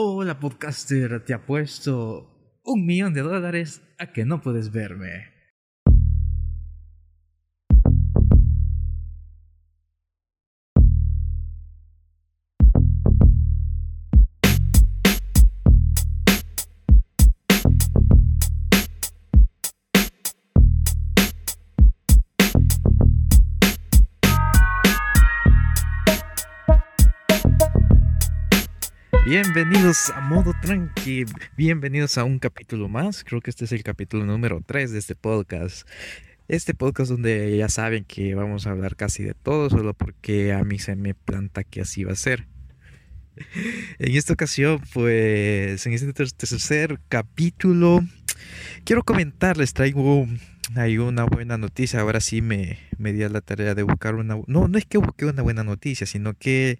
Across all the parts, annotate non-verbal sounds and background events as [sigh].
Hola podcaster, te apuesto un millón de dólares a que no puedes verme. Bienvenidos a Modo Tranqui, bienvenidos a un capítulo más, creo que este es el capítulo número 3 de este podcast. Este podcast donde ya saben que vamos a hablar casi de todo, solo porque a mí se me planta que así va a ser. [laughs] En esta ocasión, pues, en este tercer capítulo, quiero comentarles, traigo hay una buena noticia. Ahora sí me, me di a la tarea de buscar una... No, no es que busqué una buena noticia, sino que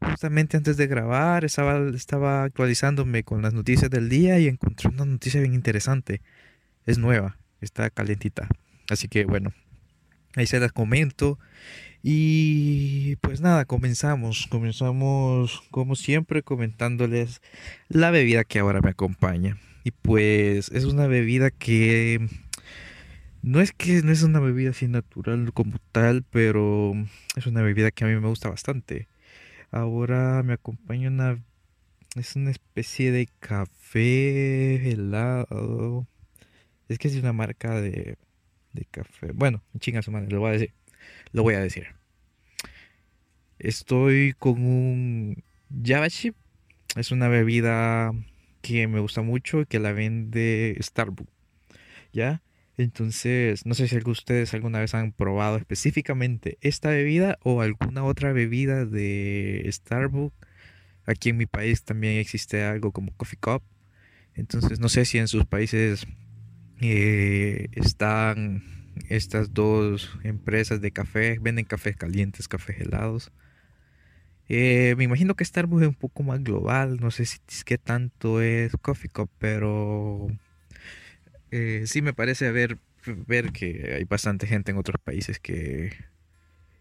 justamente antes de grabar estaba, estaba actualizándome con las noticias del día y encontré una noticia bien interesante. Es nueva, está calentita. Así que bueno, ahí se las comento. Y pues nada, comenzamos. Comenzamos como siempre comentándoles la bebida que ahora me acompaña. Y pues es una bebida que no es que no es una bebida así natural como tal, pero es una bebida que a mí me gusta bastante. Ahora me acompaña una... Es una especie de café helado. Es que es una marca de, de café. Bueno, chinga su madre, lo voy a decir. Lo voy a decir. Estoy con un Java Chip. Es una bebida que me gusta mucho y que la vende Starbucks. ¿Ya? Entonces, no sé si ustedes alguna vez han probado específicamente esta bebida o alguna otra bebida de Starbucks. Aquí en mi país también existe algo como Coffee Cup. Entonces, no sé si en sus países eh, están estas dos empresas de café, venden cafés calientes, cafés helados. Eh, me imagino que Starbucks es un poco más global, no sé si es que tanto es Coffee Cup, pero eh, sí me parece ver, ver que hay bastante gente en otros países que,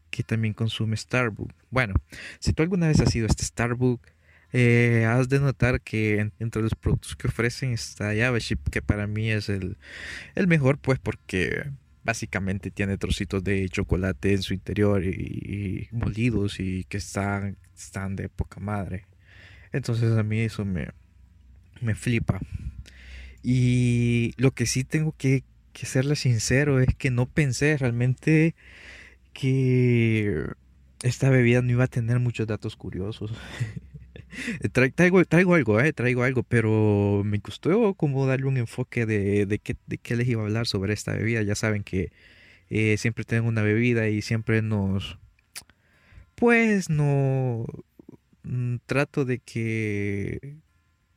que también consume Starbucks. Bueno, si tú alguna vez has ido a este Starbucks, eh, has de notar que entre los productos que ofrecen está Chip, que para mí es el, el mejor, pues porque básicamente tiene trocitos de chocolate en su interior y, molidos y que están, están de poca madre. Entonces a mí eso me, me flipa. Y lo que sí tengo que, serle sincero es que no pensé realmente que esta bebida no iba a tener muchos datos curiosos. [laughs] traigo, traigo algo, eh, traigo algo, pero me costó como darle un enfoque de, de, qué, de qué les iba a hablar sobre esta bebida. Ya saben que eh, siempre tengo una bebida y siempre nos... Pues no... Mm, trato de que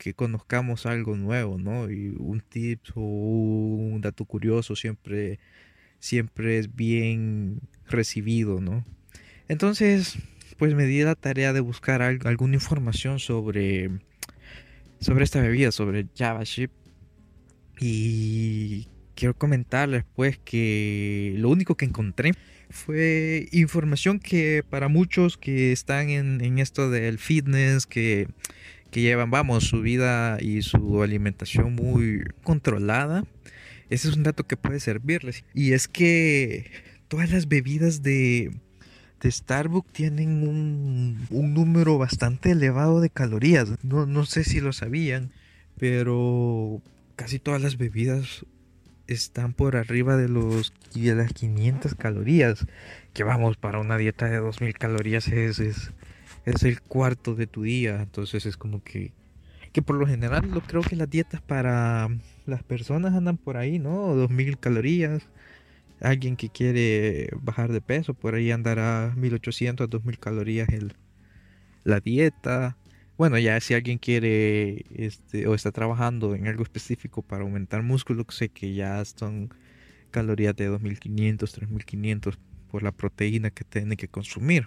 que conozcamos algo nuevo, ¿no? Y un tip o un dato curioso siempre, siempre es bien recibido, ¿no? Entonces, pues me di la tarea de buscar alguna información sobre, sobre esta bebida, sobre Java Chip. Y quiero comentarles pues que lo único que encontré fue información que para muchos que están en, en esto del fitness, que que llevan, vamos, su vida y su alimentación muy controlada. Ese es un dato que puede servirles. Y es que todas las bebidas de, de Starbucks tienen un, un, número bastante elevado de calorías. No, no sé si lo sabían, pero casi todas las bebidas están por arriba de, los, de las 500 calorías. Que vamos, para una dieta de 2000 calorías es, es, es el cuarto de tu día. Entonces es como que, que por lo general lo creo que las dietas para las personas andan por ahí, ¿no? 2000 calorías. Alguien que quiere bajar de peso, por ahí andará 1800 a 2000 calorías el, la dieta. Bueno, ya si alguien quiere este, o está trabajando en algo específico para aumentar músculo, sé que ya son calorías de 2500, 3500 por la proteína que tiene que consumir.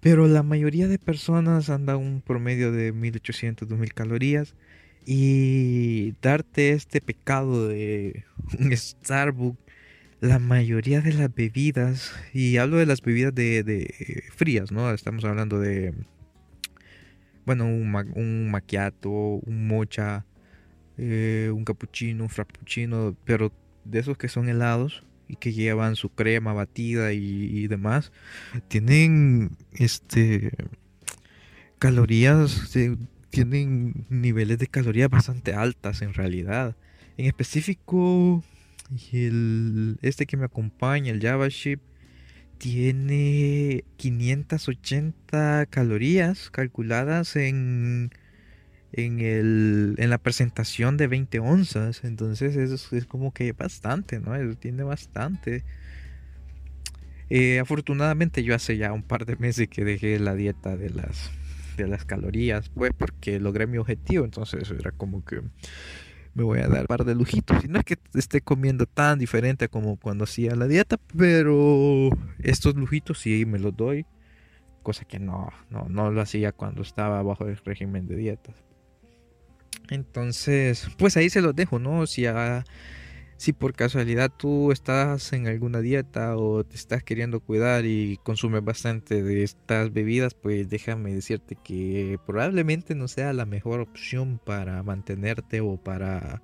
Pero la mayoría de personas anda un promedio de 1800, 2000 calorías. Y darte este pecado de un Starbucks, la mayoría de las bebidas, y hablo de las bebidas de, frías, ¿no? Estamos hablando de, bueno, un, un macchiato, un mocha, eh, un cappuccino, un frappuccino, pero de esos que son helados y que llevan su crema batida y, demás, tienen este calorías, tienen niveles de calorías bastante altas en realidad. En específico, el, este que me acompaña, el Java Chip, tiene 580 calorías calculadas en, en, el, en la presentación de 20 onzas. Entonces es, es como que bastante, ¿no? tiene bastante. Eh, afortunadamente yo hace ya un par de meses que dejé la dieta de las, de las calorías, pues porque logré mi objetivo. Entonces era como que me voy a dar un par de lujitos. Y no es que esté comiendo tan diferente como cuando hacía la dieta, pero estos lujitos sí me los doy. Cosa que no, no, no lo hacía cuando estaba bajo el régimen de dietas. Entonces, pues ahí se los dejo, ¿no? Si a, si por casualidad tú estás en alguna dieta o te estás queriendo cuidar y consumes bastante de estas bebidas, pues déjame decirte que probablemente no sea la mejor opción para mantenerte o para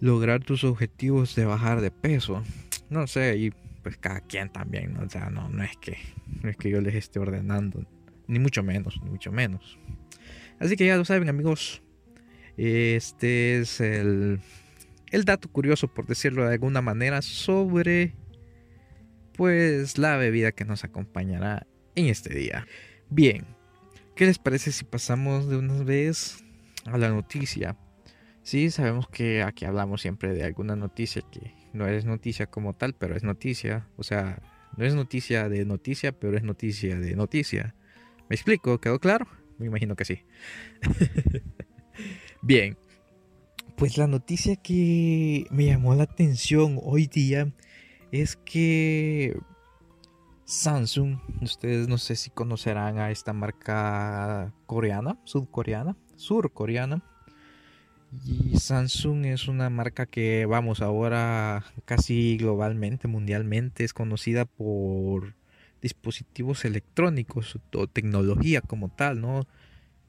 lograr tus objetivos de bajar de peso. No sé, y pues cada quien también, ¿no? O no, no es que no es que yo les esté ordenando, ni mucho menos, ni mucho menos. Así que ya lo saben, amigos. Este es el dato curioso, por decirlo de alguna manera, sobre pues la bebida que nos acompañará en este día. Bien, ¿qué les parece si pasamos de una vez a la noticia? Sí, sabemos que aquí hablamos siempre de alguna noticia que no es noticia como tal, pero es noticia. O sea, no es noticia de noticia, pero es noticia de noticia. ¿Me explico? ¿Quedó claro? Me imagino que sí. [laughs] Bien, pues la noticia que me llamó la atención hoy día es que Samsung, ustedes no sé si conocerán a esta marca coreana, sudcoreana, surcoreana. Y Samsung es una marca que, vamos, ahora casi globalmente, mundialmente, es conocida por dispositivos electrónicos o tecnología como tal, ¿no?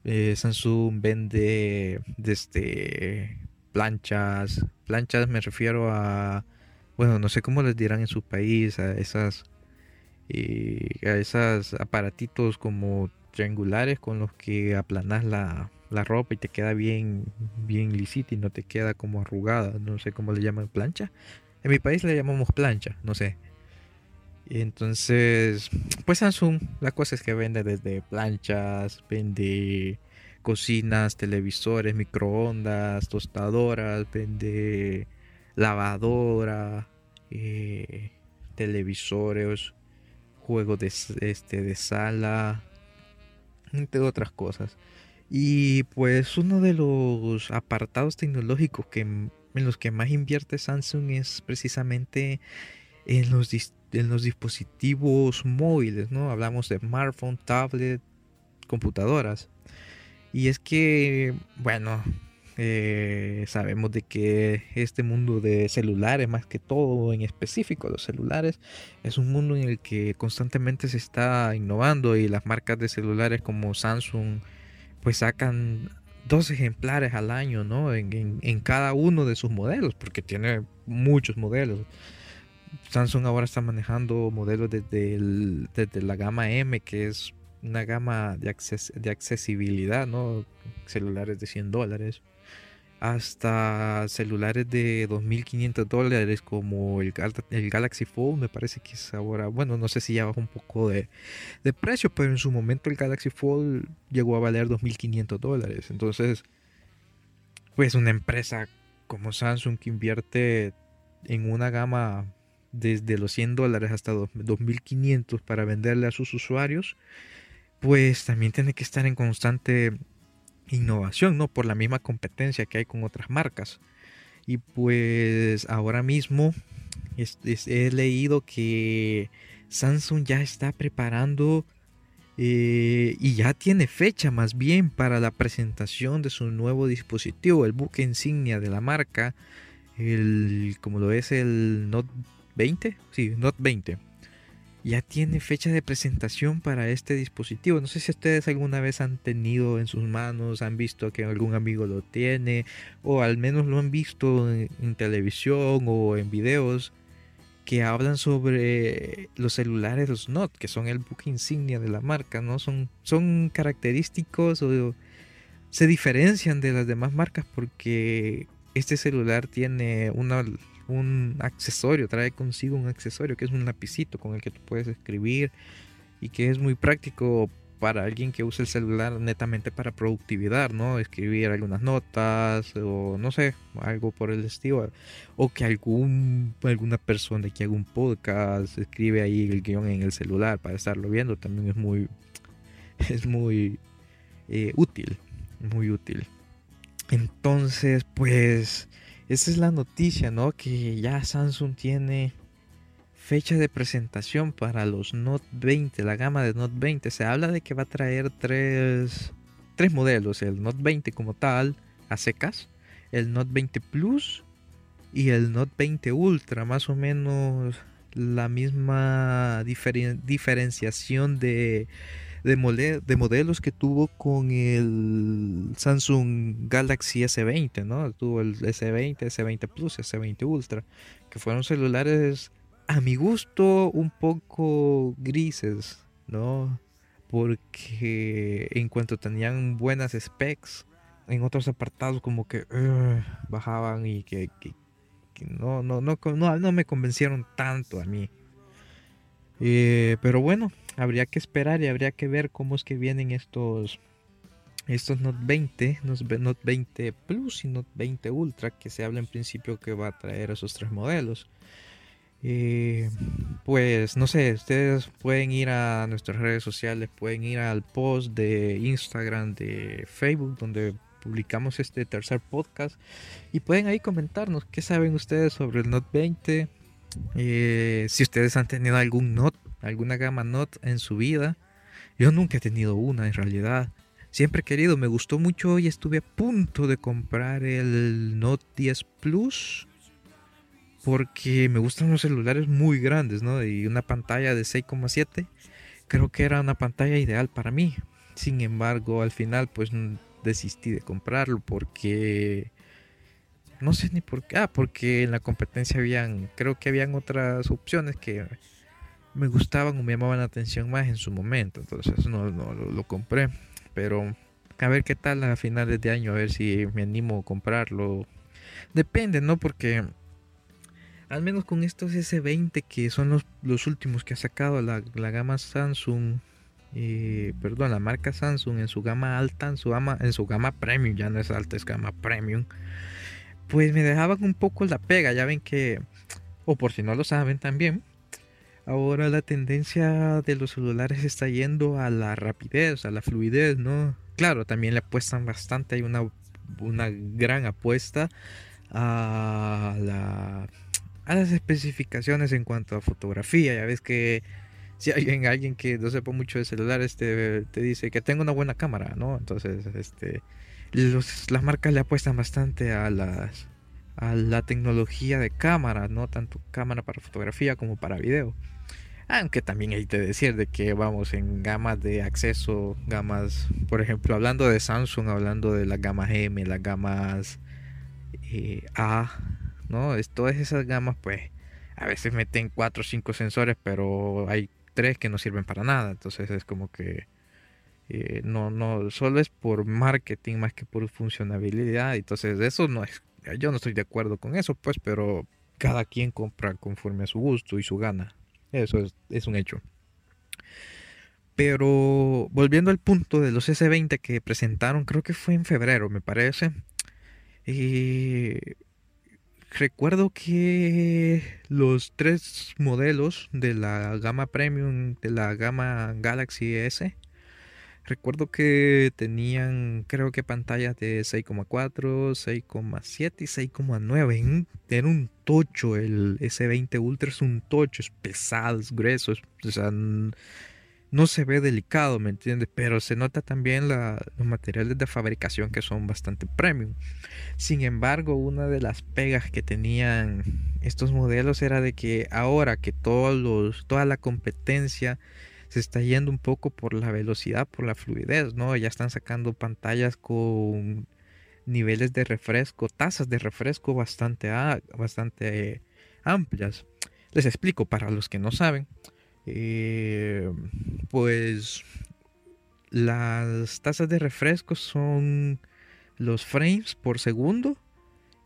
Eh, Samsung vende desde planchas. Planchas me refiero a, bueno, no sé cómo les dirán en su país, a esas, y a esos aparatitos como triangulares con los que aplanas la, la ropa y te queda bien, bien lisita y no te queda como arrugada. No sé cómo le llaman plancha. En mi país le llamamos plancha, no sé. Entonces, pues Samsung, la cosa es que vende desde planchas, vende cocinas, televisores, microondas, tostadoras, vende lavadora, eh, televisores, juegos de, este, de sala, entre otras cosas. Y pues uno de los apartados tecnológicos que, en los que más invierte Samsung es precisamente en los, en los dispositivos móviles, ¿no? Hablamos de smartphone, tablet, computadoras. Y es que, bueno, eh, sabemos de que este mundo de celulares, más que todo en específico los celulares, es un mundo en el que constantemente se está innovando y las marcas de celulares como Samsung pues sacan dos ejemplares al año, ¿no? En, en cada uno de sus modelos, porque tiene muchos modelos. Samsung ahora está manejando modelos desde, desde la gama M, que es una gama de, de accesibilidad, ¿no? Celulares de 100 dólares, hasta celulares de 2.500 dólares como el, el, Galaxy Fold, me parece que es ahora, bueno, no sé si ya bajó un poco de, de precio, pero en su momento el Galaxy Fold llegó a valer 2.500 dólares. Entonces, pues una empresa como Samsung que invierte en una gama desde los 100 dólares hasta 2.500 para venderle a sus usuarios, pues también tiene que estar en constante innovación, ¿no? Por la misma competencia que hay con otras marcas. Y pues ahora mismo he leído que Samsung ya está preparando eh, y ya tiene fecha más bien para la presentación de su nuevo dispositivo, el buque insignia de la marca, el como lo es el Note 20, sí, Note 20 ya tiene fecha de presentación para este dispositivo. No sé si ustedes alguna vez han tenido en sus manos, han visto que algún amigo lo tiene, o al menos lo han visto en, televisión o en videos que hablan sobre los celulares, los Note, que son el buque insignia de la marca, ¿no? Son, son característicos o se diferencian de las demás marcas porque este celular tiene una un accesorio, trae consigo un accesorio que es un lapicito con el que tú puedes escribir y que es muy práctico para alguien que usa el celular netamente para productividad, ¿no? Escribir algunas notas o no sé, algo por el estilo. O que algún, alguna persona que haga un podcast escribe ahí el guion en el celular para estarlo viendo, también es muy, [laughs] es muy eh, útil, muy útil. Entonces, pues esa es la noticia, ¿no? Que ya Samsung tiene fecha de presentación para los Note 20, la gama de Note 20. Se habla de que va a traer tres, tres modelos, el Note 20 como tal, a secas, el Note 20 Plus y el Note 20 Ultra, más o menos la misma diferenciación de de, de modelos que tuvo con el Samsung Galaxy S20, ¿no? Tuvo el S20, S20 Plus, S20 Ultra, que fueron celulares a mi gusto un poco grises, ¿no? Porque en cuanto tenían buenas specs, en otros apartados como que bajaban y que, no, no, no, no, no me convencieron tanto a mí. Eh, pero bueno, habría que esperar y habría que ver cómo es que vienen estos estos Note 20, Note 20 Plus y Note 20 Ultra, que se habla en principio que va a traer esos tres modelos. Eh, pues no sé, ustedes pueden ir a nuestras redes sociales, pueden ir al post de Instagram, de Facebook, donde publicamos este tercer podcast y pueden ahí comentarnos qué saben ustedes sobre el Note 20, eh, si ustedes han tenido algún Note, alguna gama Note en su vida. Yo nunca he tenido una en realidad. Siempre he querido, me gustó mucho y estuve a punto de comprar el Note 10 Plus. Porque me gustan los celulares muy grandes, ¿no? Y una pantalla de 6,7. Creo que era una pantalla ideal para mí. Sin embargo, al final pues desistí de comprarlo porque no sé ni por qué. Ah, porque en la competencia habían, creo que habían otras opciones que me gustaban o me llamaban la atención más en su momento. Entonces no, no lo, compré. Pero a ver qué tal a finales de año, a ver si me animo a comprarlo. Depende, ¿no? Porque al menos con estos S20 que son los, los últimos que ha sacado la, la gama Samsung. Eh, perdón, la marca Samsung en su gama alta, en su gama, en su gama premium, ya no es alta, es gama premium pues me dejaban un poco la pega. Ya ven que, o por si no lo saben también, ahora la tendencia de los celulares está yendo a la rapidez, a la fluidez, ¿no? Claro, también le apuestan bastante, hay una, una gran apuesta a, la, a las especificaciones en cuanto a fotografía. Ya ves que si hay alguien que no sepa mucho de celulares te, te dice que tengo una buena cámara, ¿no? Entonces, este las marcas le apuestan bastante a las a la tecnología de cámara, no tanto cámara para fotografía como para video. Aunque también hay que decir de que vamos en gamas de acceso, gamas, por ejemplo, hablando de Samsung, hablando de las gamas M, las gamas A, ¿no? Es, todas esas gamas, pues, a veces meten 4 o 5 sensores, pero hay 3 que no sirven para nada. Entonces es como que eh, no, no, solo es por marketing más que por funcionabilidad. Entonces, eso no es, yo no estoy de acuerdo con eso, pues, pero cada quien compra conforme a su gusto y su gana. Eso es, un hecho. Pero volviendo al punto de los S20 que presentaron, creo que fue en febrero, me parece. Recuerdo que los tres modelos de la gama premium de la gama Galaxy S Recuerdo que tenían, creo que pantallas de 6,4, 6,7 y 6,9. Era un tocho. El S20 Ultra es un tocho, es pesado, es grueso. o sea, no se ve delicado, ¿me entiendes? Pero se nota también los materiales de fabricación que son bastante premium. Sin embargo, una de las pegas que tenían estos modelos era de que ahora que todos los, toda la competencia se está yendo un poco por la velocidad, por la fluidez, ¿no? Ya están sacando pantallas con niveles de refresco, tasas de refresco bastante, bastante amplias. Les explico para los que no saben. Eh, pues las tasas de refresco son los frames por segundo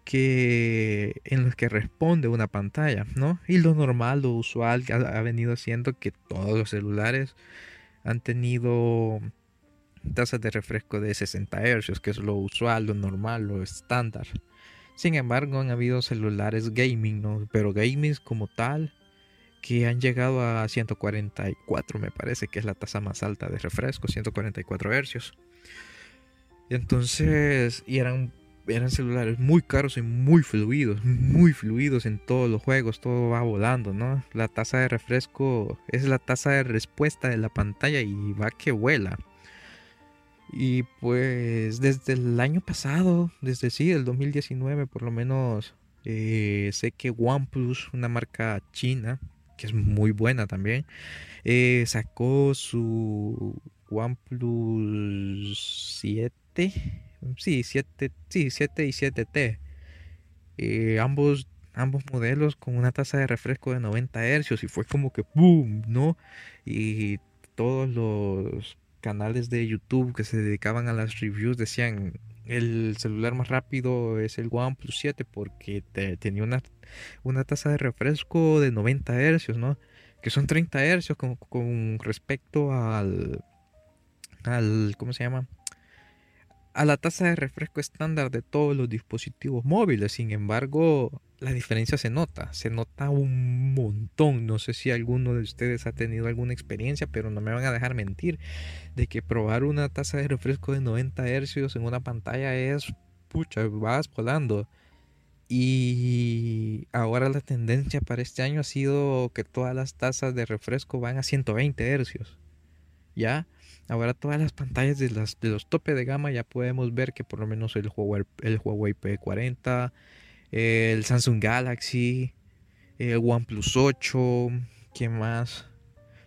que en los que responde una pantalla, ¿no? Y lo normal, lo usual ha, venido siendo que todos los celulares han tenido tasas de refresco de 60 Hz, que es lo usual, lo normal, lo estándar. Sin embargo, han habido celulares gaming, ¿no? Pero gaming como tal, que han llegado a 144, me parece que es la tasa más alta de refresco, 144 Hz. Entonces, y eran, eran celulares muy caros y muy fluidos, muy fluidos en todos los juegos, todo va volando, ¿no? La tasa de refresco es la tasa de respuesta de la pantalla y va que vuela. Y pues desde el año pasado, desde sí, el 2019 por lo menos, eh, sé que OnePlus, una marca china, que es muy buena también, eh, sacó su OnePlus 7, sí, 7, sí, 7 y 7T. Eh, ambos, ambos modelos con una tasa de refresco de 90 Hz y fue como que ¡boom! ¿no? Y todos los canales de YouTube que se dedicaban a las reviews decían el celular más rápido es el OnePlus 7 porque tenía una, una tasa de refresco de 90 Hz, ¿no? Que son 30 Hz con, con respecto al, al, ¿cómo se llama? A la tasa de refresco estándar de todos los dispositivos móviles. Sin embargo, la diferencia se nota, se nota un montón. No sé si alguno de ustedes ha tenido alguna experiencia, pero no me van a dejar mentir de que probar una tasa de refresco de 90 Hz en una pantalla es, pucha, vas volando. Y ahora la tendencia para este año ha sido que todas las tasas de refresco van a 120 Hz. ¿Ya? Ahora todas las pantallas de, los tope de gama ya podemos ver que por lo menos el Huawei, el Huawei P40, el Samsung Galaxy, el OnePlus 8, ¿qué más?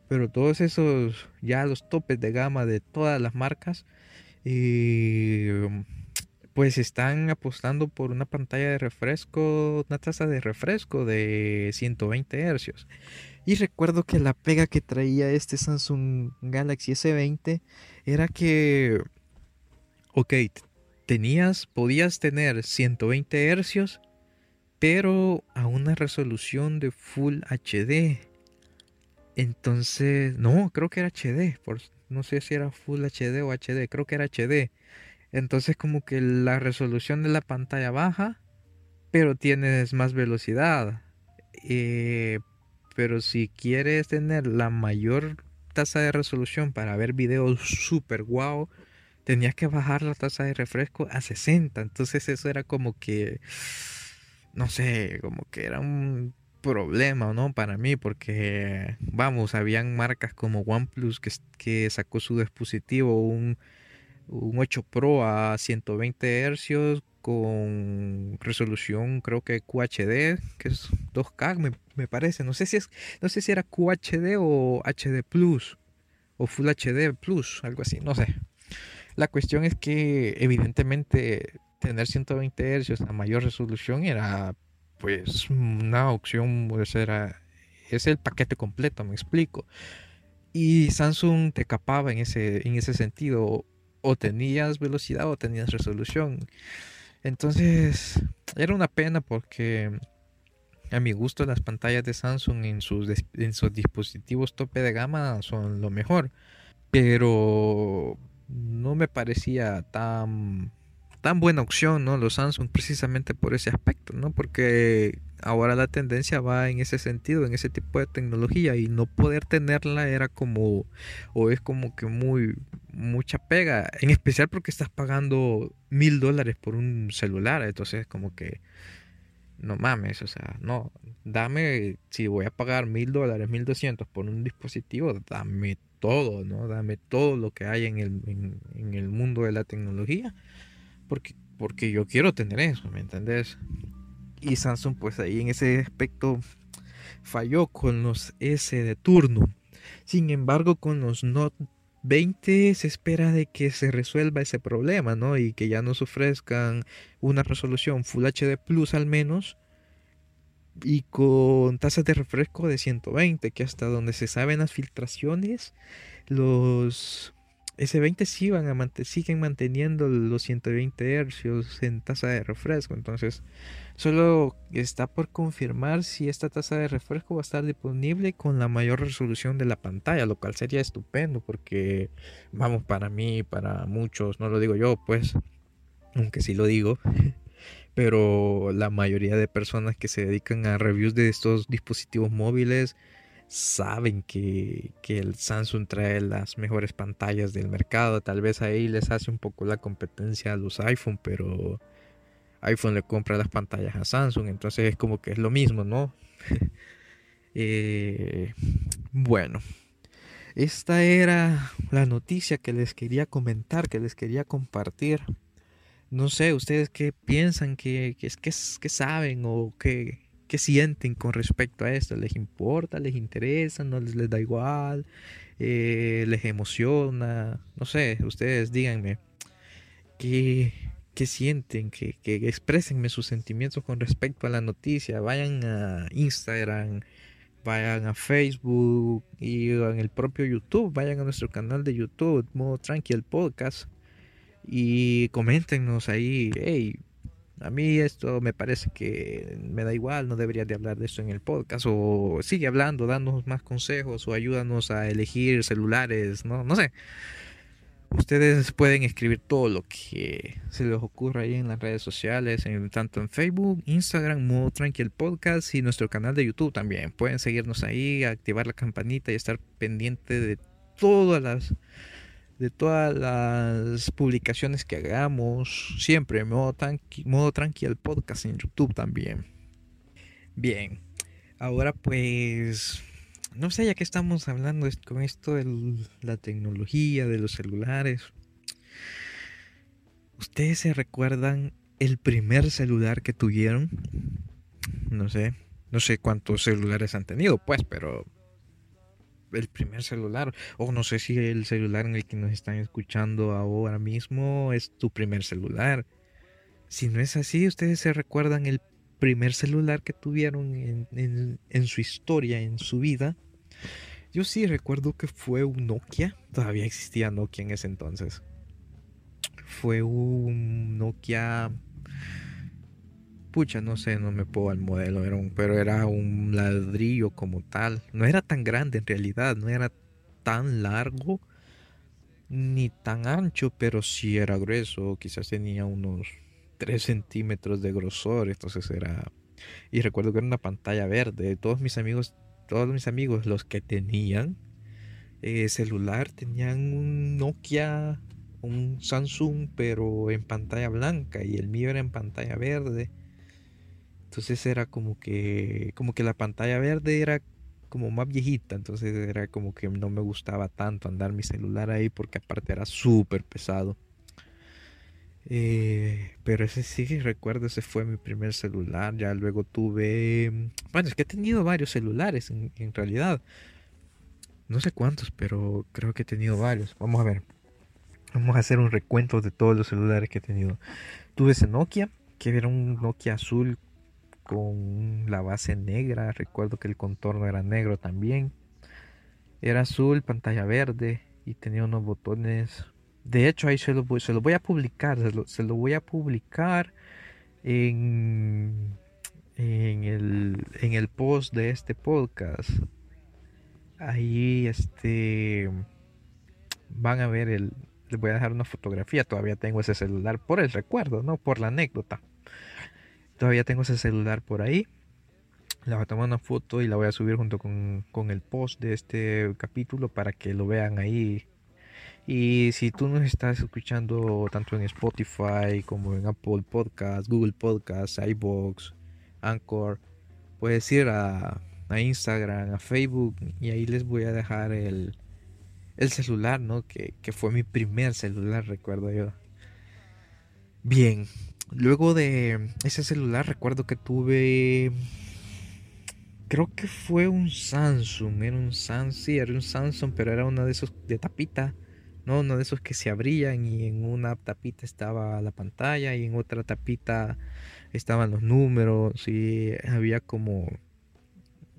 Pero todos esos, ya los topes de gama de todas las marcas, eh, pues están apostando por una pantalla de refresco, una tasa de refresco de 120 Hz. Y recuerdo que la pega que traía este Samsung Galaxy S20 era que, ok, tenías, podías tener 120 Hz, pero a una resolución de Full HD. Entonces, no, creo que era HD, por, no sé si era Full HD o HD, creo que era HD. Entonces como que la resolución de la pantalla baja, pero tienes más velocidad. Eh, pero si quieres tener la mayor tasa de resolución para ver videos super guau, tenías que bajar la tasa de refresco a 60. Entonces eso era como que, no sé, como que era un problema, ¿no? Para mí, porque, vamos, habían marcas como OnePlus que, que sacó su dispositivo, un, un 8 Pro a 120 Hz con resolución creo que QHD, que es 2K me, parece, no sé si es no sé si era QHD o HD Plus o Full HD Plus, algo así, no sé. La cuestión es que evidentemente tener 120 Hz a mayor resolución era pues una opción, pues era es el paquete completo, me explico. Y Samsung te capaba en ese en ese sentido o tenías velocidad o tenías resolución. Entonces, era una pena porque a mi gusto las pantallas de Samsung en sus, en sus dispositivos tope de gama son lo mejor. Pero no me parecía tan tan buena opción, ¿no? Los Samsung precisamente por ese aspecto, ¿no? Porque ahora la tendencia va en ese sentido, en ese tipo de tecnología y no poder tenerla era como o es como que muy mucha pega, en especial porque estás pagando mil dólares por un celular, entonces como que no mames, o sea, no, dame, si voy a pagar mil dólares, mil doscientos por un dispositivo, dame todo, ¿no? Dame todo lo que hay en el, en, el mundo de la tecnología, porque, porque yo quiero tener eso, ¿me entendés? Y Samsung pues ahí en ese aspecto falló con los S de turno. Sin embargo, con los Note 20 se espera de que se resuelva ese problema, ¿no? Y que ya nos ofrezcan una resolución Full HD Plus al menos y con tasas de refresco de 120, que hasta donde se saben las filtraciones, los S20 sí van a siguen manteniendo los 120 Hz en tasa de refresco. Entonces, solo está por confirmar si esta tasa de refresco va a estar disponible con la mayor resolución de la pantalla, lo cual sería estupendo porque, vamos, para mí, para muchos, no lo digo yo, pues, aunque sí lo digo, [laughs] pero la mayoría de personas que se dedican a reviews de estos dispositivos móviles saben que, el Samsung trae las mejores pantallas del mercado. Tal vez ahí les hace un poco la competencia a los iPhone, pero iPhone le compra las pantallas a Samsung, entonces es como que es lo mismo, ¿no? [laughs] Eh, bueno, esta era la noticia que les quería comentar, que les quería compartir. No sé, ustedes qué piensan, qué, qué, qué saben o qué, qué sienten con respecto a esto. ¿Les importa? ¿Les interesa? ¿No les, les da igual? Eh, ¿Les emociona? No sé, ustedes díganme qué, qué sienten, que, que expresenme sus sentimientos con respecto a la noticia. Vayan a Instagram, vayan a Facebook y en el propio YouTube, vayan a nuestro canal de YouTube, Modo Tranquil Podcast y coméntenos ahí, hey, a mí esto me parece que me da igual, no deberías de hablar de esto en el podcast, o sigue hablando, dándonos más consejos, o ayúdanos a elegir celulares, no, no sé. Ustedes pueden escribir todo lo que se les ocurra ahí en las redes sociales, en, tanto en Facebook, Instagram, Modo Tranquil Podcast y nuestro canal de YouTube también. Pueden seguirnos ahí, activar la campanita y estar pendiente de todas las de todas las publicaciones que hagamos, siempre modo, tranqui, modo tranquilo podcast en YouTube también. Bien, ahora pues, no sé, ya que estamos hablando con esto de la tecnología, de los celulares, ¿ustedes se recuerdan el primer celular que tuvieron? No sé, no sé cuántos celulares han tenido, pues, pero el primer celular. O no sé si el celular en el que nos están escuchando ahora mismo es tu primer celular. Si no es así, ustedes se recuerdan el primer celular que tuvieron en, en, su historia, en su vida. Yo sí recuerdo que fue un Nokia. Todavía existía Nokia en ese entonces. Fue un Nokia no sé, no me puedo al modelo, era un, pero era un ladrillo como tal. No era tan grande en realidad, no era tan largo ni tan ancho, pero sí era grueso. Quizás tenía unos 3 centímetros de grosor, entonces era... Y recuerdo que era una pantalla verde. Todos mis amigos, todos mis amigos, los que tenían eh, celular, tenían un Nokia, un Samsung, pero en pantalla blanca y el mío era en pantalla verde. Entonces era como que, como que la pantalla verde era como más viejita, entonces era como que no me gustaba tanto andar mi celular ahí porque aparte era súper pesado. Eh, pero ese sí recuerdo, ese fue mi primer celular. Ya luego tuve, bueno, es que he tenido varios celulares en, en realidad. No sé cuántos, pero creo que he tenido varios. Vamos a ver. Vamos a hacer un recuento de todos los celulares que he tenido. Tuve ese Nokia, que era un Nokia azul con la base negra. Recuerdo que el contorno era negro también. Era azul, pantalla verde y tenía unos botones. De hecho, ahí se lo voy, a publicar. Se lo, voy a publicar en, en, el, en el post de este podcast. Ahí este van a ver el. Les voy a dejar una fotografía. Todavía tengo ese celular por el recuerdo, no por la anécdota. Todavía tengo ese celular por ahí. La voy a tomar una foto y la voy a subir junto con, el post de este capítulo para que lo vean ahí. Y si tú nos estás escuchando tanto en Spotify como en Apple Podcasts, Google Podcasts, iBox, Anchor, puedes ir a, a Instagram, a Facebook y ahí les voy a dejar el, el celular, ¿no? Que, que fue mi primer celular, recuerdo yo. Bien, luego de ese celular recuerdo que tuve creo que fue un Samsung, era un Samsung, era un pero era uno de esos de tapita, no, uno de esos que se abrían y en una tapita estaba la pantalla y en otra tapita estaban los números y había como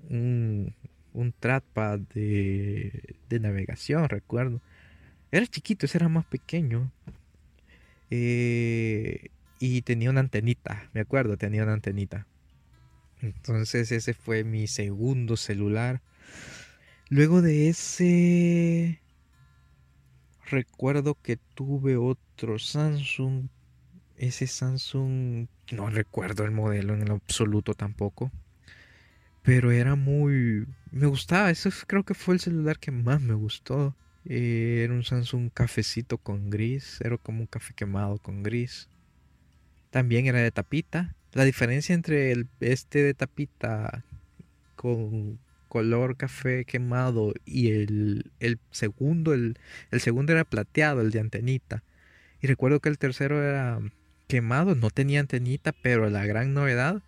un, un trackpad de, de navegación, recuerdo. Era chiquito, ese era más pequeño. Eh, y tenía una antenita, me acuerdo, tenía una antenita. Entonces ese fue mi segundo celular. Luego de ese recuerdo que tuve otro Samsung. Ese Samsung no recuerdo el modelo en el absoluto tampoco. Pero era muy... Me gustaba. Ese creo que fue el celular que más me gustó. Eh, era un Samsung cafecito con gris. Era como un café quemado con gris. También era de tapita. La diferencia entre el, este de tapita con color café quemado y el, el segundo, el, el, segundo era plateado, el de antenita. Y recuerdo que el tercero era quemado, no tenía antenita, pero la gran novedad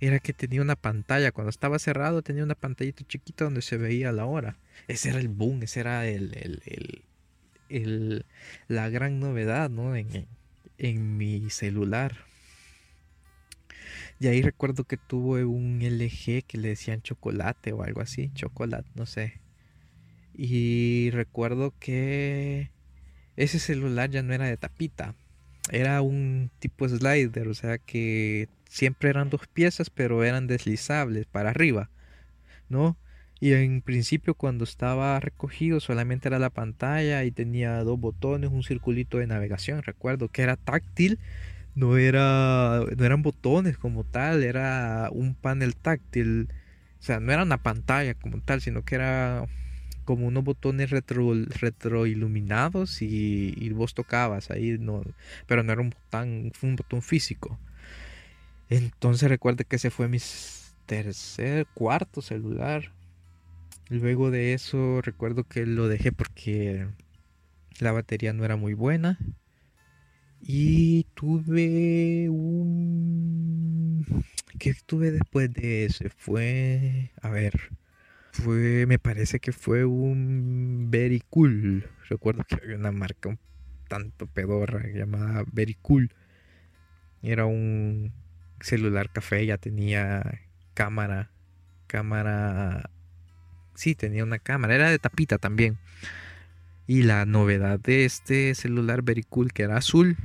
era que tenía una pantalla. Cuando estaba cerrado tenía una pantallita chiquita donde se veía la hora. Ese era el boom, ese era el, el, la gran novedad ¿no? En mi celular. Y ahí recuerdo que tuve un LG que le decían chocolate o algo así, chocolate, no sé. Y recuerdo que ese celular ya no era de tapita, era un tipo slider, o sea que siempre eran dos piezas, pero eran deslizables para arriba, ¿no? Y en principio cuando estaba recogido solamente era la pantalla y tenía dos botones, un circulito de navegación, recuerdo que era táctil no era no eran botones como tal, era un panel táctil. O sea, no era una pantalla como tal, sino que era como unos botones retro, retroiluminados y, y vos tocabas ahí, no, pero no era un botón, fue un botón físico. Entonces recuerde que ese fue mi tercer, cuarto celular. Luego de eso recuerdo que lo dejé porque la batería no era muy buena y tuve un... ¿Qué tuve después de ese? Fue... A ver. Fue... Me parece que fue un Very Cool. Recuerdo que había una marca un tanto pedorra llamada Very Cool. Era un celular café, ya tenía cámara. Cámara... Sí, tenía una cámara. Era de tapita también. Y la novedad de este celular Very Cool que era azul.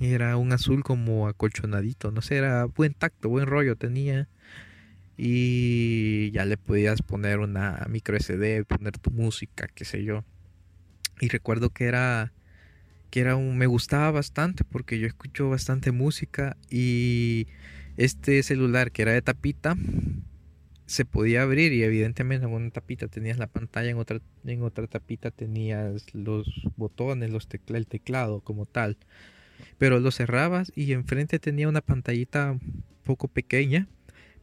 Era un azul como acolchonadito. No sé, era buen tacto, buen rollo tenía. Y ya le podías poner una micro SD, poner tu música, qué sé yo. Y recuerdo que era que era un me gustaba bastante porque yo escucho bastante música y este celular que era de tapita se podía abrir y evidentemente en una tapita tenías la pantalla, en otra, en otra tapita tenías los botones, los el teclado como tal. Pero lo cerrabas y enfrente tenía una pantallita poco pequeña,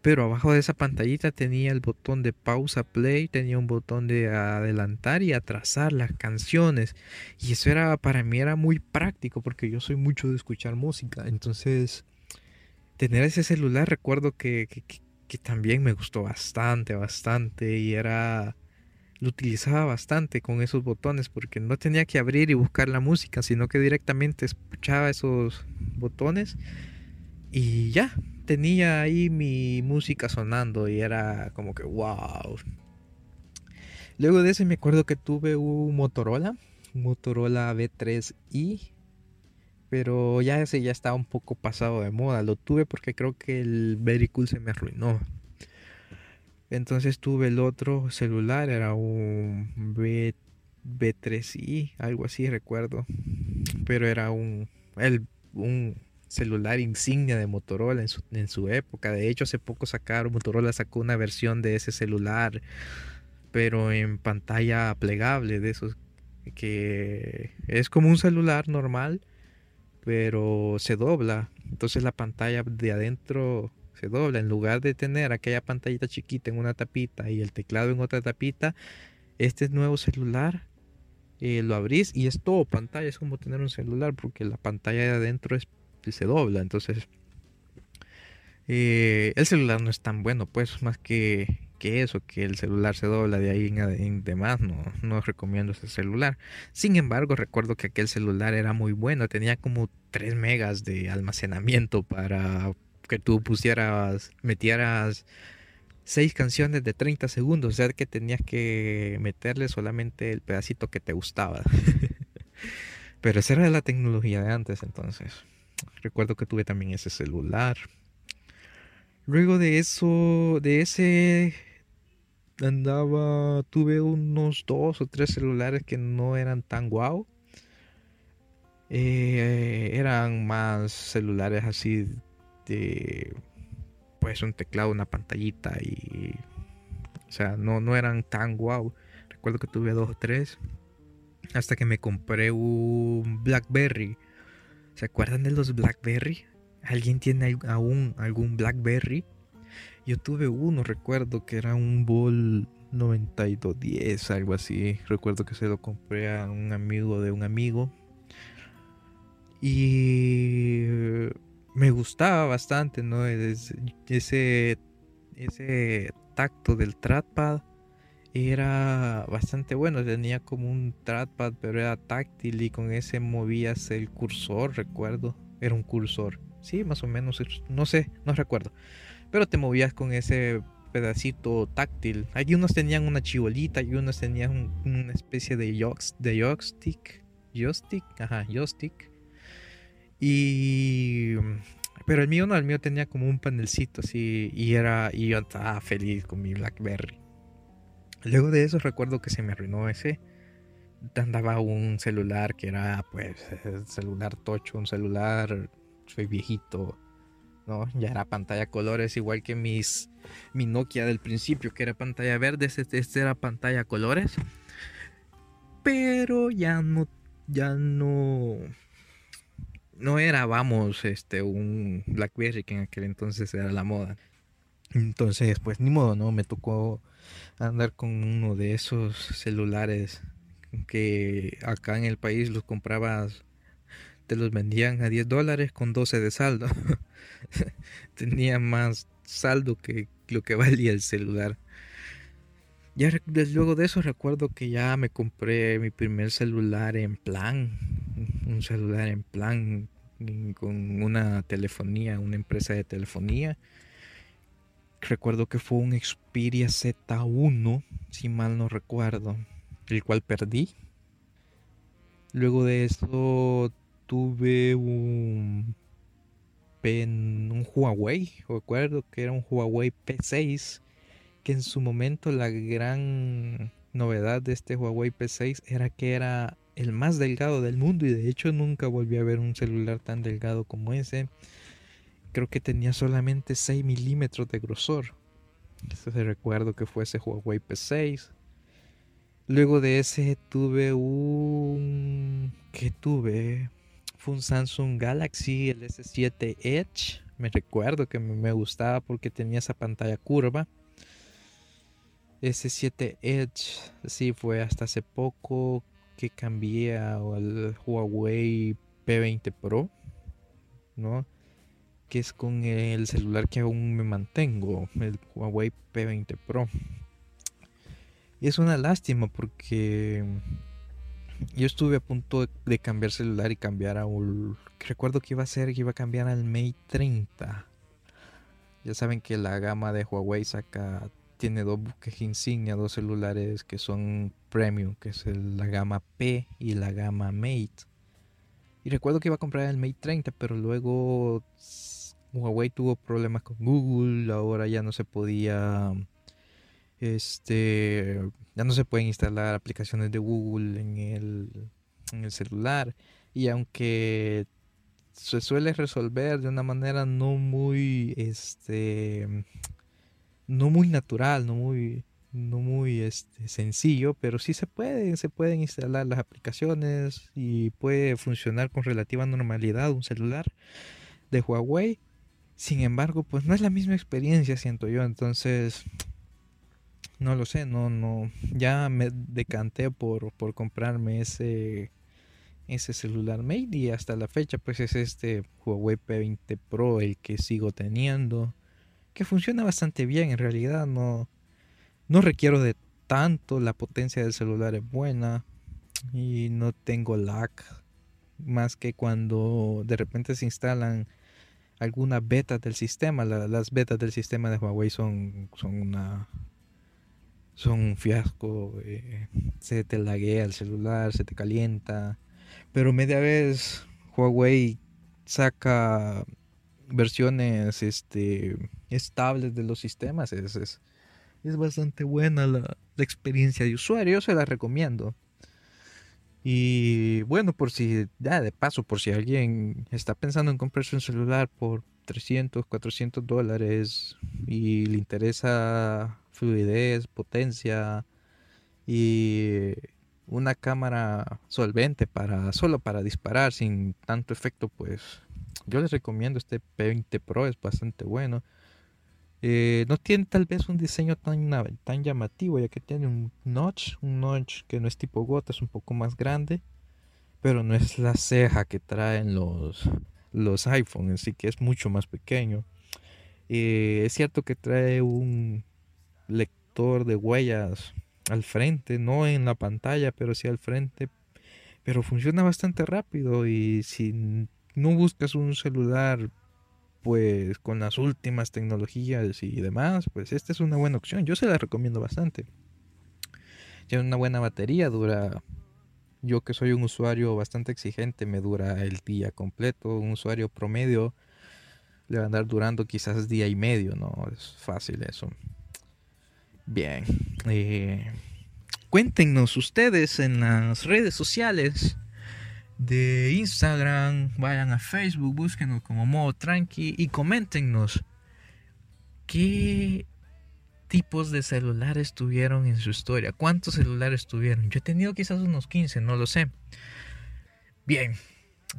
pero abajo de esa pantallita tenía el botón de pausa play, tenía un botón de adelantar y atrasar las canciones. Y eso era para mí era muy práctico porque yo soy mucho de escuchar música. Entonces, tener ese celular recuerdo que también me gustó bastante, bastante y era lo utilizaba bastante con esos botones porque no tenía que abrir y buscar la música, sino que directamente escuchaba esos botones y ya tenía ahí mi música sonando y era como que wow. Luego de ese me acuerdo que tuve un Motorola, Motorola V3i pero ya ese ya estaba un poco pasado de moda. Lo tuve porque creo que el Very Cool se me arruinó. Entonces tuve el otro celular, era un B, B3i, algo así recuerdo. Pero era un, el, un celular insignia de Motorola en su, en su época. De hecho, hace poco sacaron, Motorola sacó una versión de ese celular, pero en pantalla plegable, de esos que es como un celular normal, pero se dobla. Entonces la pantalla de adentro se dobla. En lugar de tener aquella pantallita chiquita en una tapita y el teclado en otra tapita, este nuevo celular eh, lo abrís y es todo pantalla, es como tener un celular porque la pantalla de adentro se dobla, entonces eh, el celular no es tan bueno, pues más que, que eso, que el celular se dobla de ahí en, demás, no, no recomiendo ese celular. Sin embargo, recuerdo que aquel celular era muy bueno, tenía como 3 megas de almacenamiento para que tú pusieras, metieras seis canciones de 30 segundos, o sea que tenías que meterle solamente el pedacito que te gustaba. [laughs] Pero esa era la tecnología de antes entonces. Recuerdo que tuve también ese celular. Luego de eso, de ese andaba, tuve unos dos o tres celulares que no eran tan guau. Eh, eran más celulares así de pues un teclado, una pantallita y... O sea, no, no eran tan guau. Recuerdo que tuve dos o tres. Hasta que me compré un Blackberry. ¿Se acuerdan de los Blackberry? ¿Alguien tiene aún algún Blackberry? Yo tuve uno, recuerdo que era un Ball 9210, algo así. Recuerdo que se lo compré a un amigo de un amigo. Y me gustaba bastante, ¿no? Ese, ese tacto del trackpad era bastante bueno. Tenía como un trackpad, pero era táctil y con ese movías el cursor, recuerdo. Era un cursor. Sí, más o menos. No sé, no recuerdo. Pero te movías con ese pedacito táctil. Algunos tenían una chibolita y unos tenían una especie de, joystick. Joystick, ajá, joystick y. Pero el mío no, el mío tenía como un panelcito así. Y era. Y yo estaba feliz con mi Blackberry. Luego de eso recuerdo que se me arruinó ese. Andaba un celular que era pues celular tocho, un celular. Soy viejito. ¿No? Ya era pantalla colores, igual que mis mi Nokia del principio, que era pantalla verde, este, este era pantalla colores. Pero ya no, ya no, no era, vamos, este, un Blackberry que en aquel entonces era la moda. Entonces, pues ni modo, ¿no? Me tocó andar con uno de esos celulares que acá en el país los comprabas, te los vendían a 10 dólares con 12 de saldo. [laughs] Tenía más saldo que lo que valía el celular. Ya luego de eso recuerdo que ya me compré mi primer celular en plan, un celular en plan con una telefonía, una empresa de telefonía. Recuerdo que fue un Xperia Z1, si mal no recuerdo, el cual perdí. Luego de eso tuve un, un Huawei, recuerdo que era un Huawei P6 que en su momento la gran novedad de este Huawei P6 era que era el más delgado del mundo y de hecho nunca volví a ver un celular tan delgado como ese. Creo que tenía solamente 6 milímetros de grosor. Este recuerdo que fue ese Huawei P6. Luego de ese tuve un... ¿Qué tuve? Fue un Samsung Galaxy el S7 Edge. Me recuerdo que me gustaba porque tenía esa pantalla curva. S7 Edge, sí, fue hasta hace poco que cambié al Huawei P20 Pro, ¿no? Que es con el celular que aún me mantengo, el Huawei P20 Pro. Es una lástima porque yo estuve a punto de cambiar celular y cambiar a un... Recuerdo que iba a ser que iba a cambiar al Mate 30. Ya saben que la gama de Huawei saca tiene dos buques insignia, dos celulares que son premium, que es la gama P y la gama Mate. Y recuerdo que iba a comprar el Mate 30, pero luego Huawei tuvo problemas con Google, ahora ya no se podía este ya no se pueden instalar aplicaciones de Google en el, en el celular y aunque se suele resolver de una manera no muy este no muy natural, no muy, no muy este, sencillo, pero sí se puede, se pueden instalar las aplicaciones y puede funcionar con relativa normalidad un celular de Huawei. Sin embargo, pues no es la misma experiencia, siento yo. Entonces, no lo sé, no, no, ya me decanté por, por comprarme ese, ese celular. Mate y hasta la fecha pues es este Huawei P20 Pro el que sigo teniendo, que funciona bastante bien en realidad, no, no requiero de tanto, la potencia del celular es buena y no tengo lag más que cuando de repente se instalan algunas betas del sistema, las betas del sistema de Huawei son, son una son un fiasco, eh, se te laguea el celular, se te calienta, pero media vez Huawei saca versiones este, estables de los sistemas, es, es, bastante buena la, la, experiencia de usuario, se la recomiendo. Y bueno, por si, ya de paso, por si alguien está pensando en comprarse un celular por 300, 400 dólares y le interesa fluidez, potencia y una cámara solvente para solo para disparar sin tanto efecto, pues yo les recomiendo este P20 Pro, es bastante bueno. Eh, no tiene tal vez un diseño tan, tan llamativo, ya que tiene un notch, un notch que no es tipo gota, es un poco más grande, pero no es la ceja que traen los, los iPhones, así que es mucho más pequeño. Eh, es cierto que trae un lector de huellas al frente, no en la pantalla, pero sí al frente, pero funciona bastante rápido y si no buscas un celular pues con las últimas tecnologías y demás, pues esta es una buena opción. Yo se la recomiendo bastante. Tiene una buena batería, dura yo que soy un usuario bastante exigente, me dura el día completo. Un usuario promedio le va a andar durando quizás día y medio, no es fácil eso. Bien, eh, cuéntenos ustedes en las redes sociales de Instagram, vayan a Facebook, búsquenos como modo tranqui y coméntenos qué tipos de celulares tuvieron en su historia, cuántos celulares tuvieron. Yo he tenido quizás unos 15, no lo sé. Bien,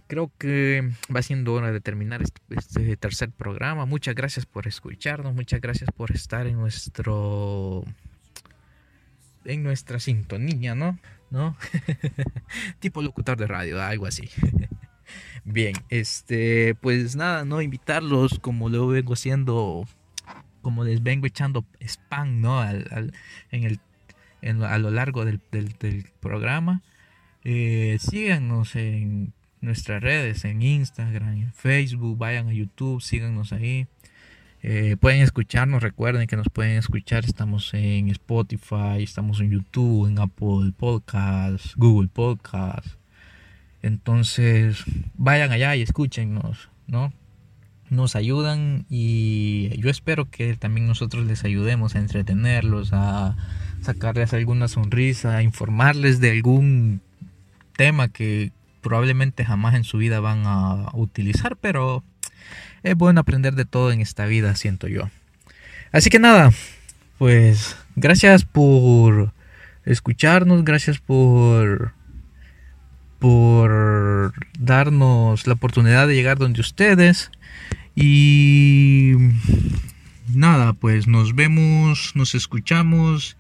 creo que va siendo hora de terminar este, este, tercer programa. Muchas gracias por escucharnos, muchas gracias por estar en nuestro en nuestra sintonía, ¿no? ¿no? [laughs] tipo locutor de radio, algo así. [laughs] Bien, este, pues nada, no invitarlos como lo vengo haciendo, como les vengo echando spam, ¿no? Al, en el, a lo largo del, programa. Eh, síganos en nuestras redes, en Instagram, en Facebook, vayan a YouTube, síganos ahí. Eh, pueden escucharnos, recuerden que nos pueden escuchar, estamos en Spotify, estamos en YouTube, en Apple Podcasts, Google Podcasts. Entonces, vayan allá y escúchenos, ¿no? Nos ayudan y yo espero que también nosotros les ayudemos a entretenerlos, a sacarles alguna sonrisa, a informarles de algún tema que probablemente jamás en su vida van a utilizar, pero es bueno aprender de todo en esta vida, siento yo. Así que nada, pues gracias por escucharnos, gracias por por darnos la oportunidad de llegar donde ustedes y nada, pues nos vemos, nos escuchamos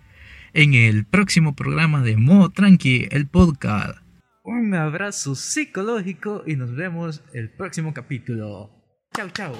en el próximo programa de Modo Tranqui, el podcast un abrazo psicológico y nos vemos el próximo capítulo. Chao, chao.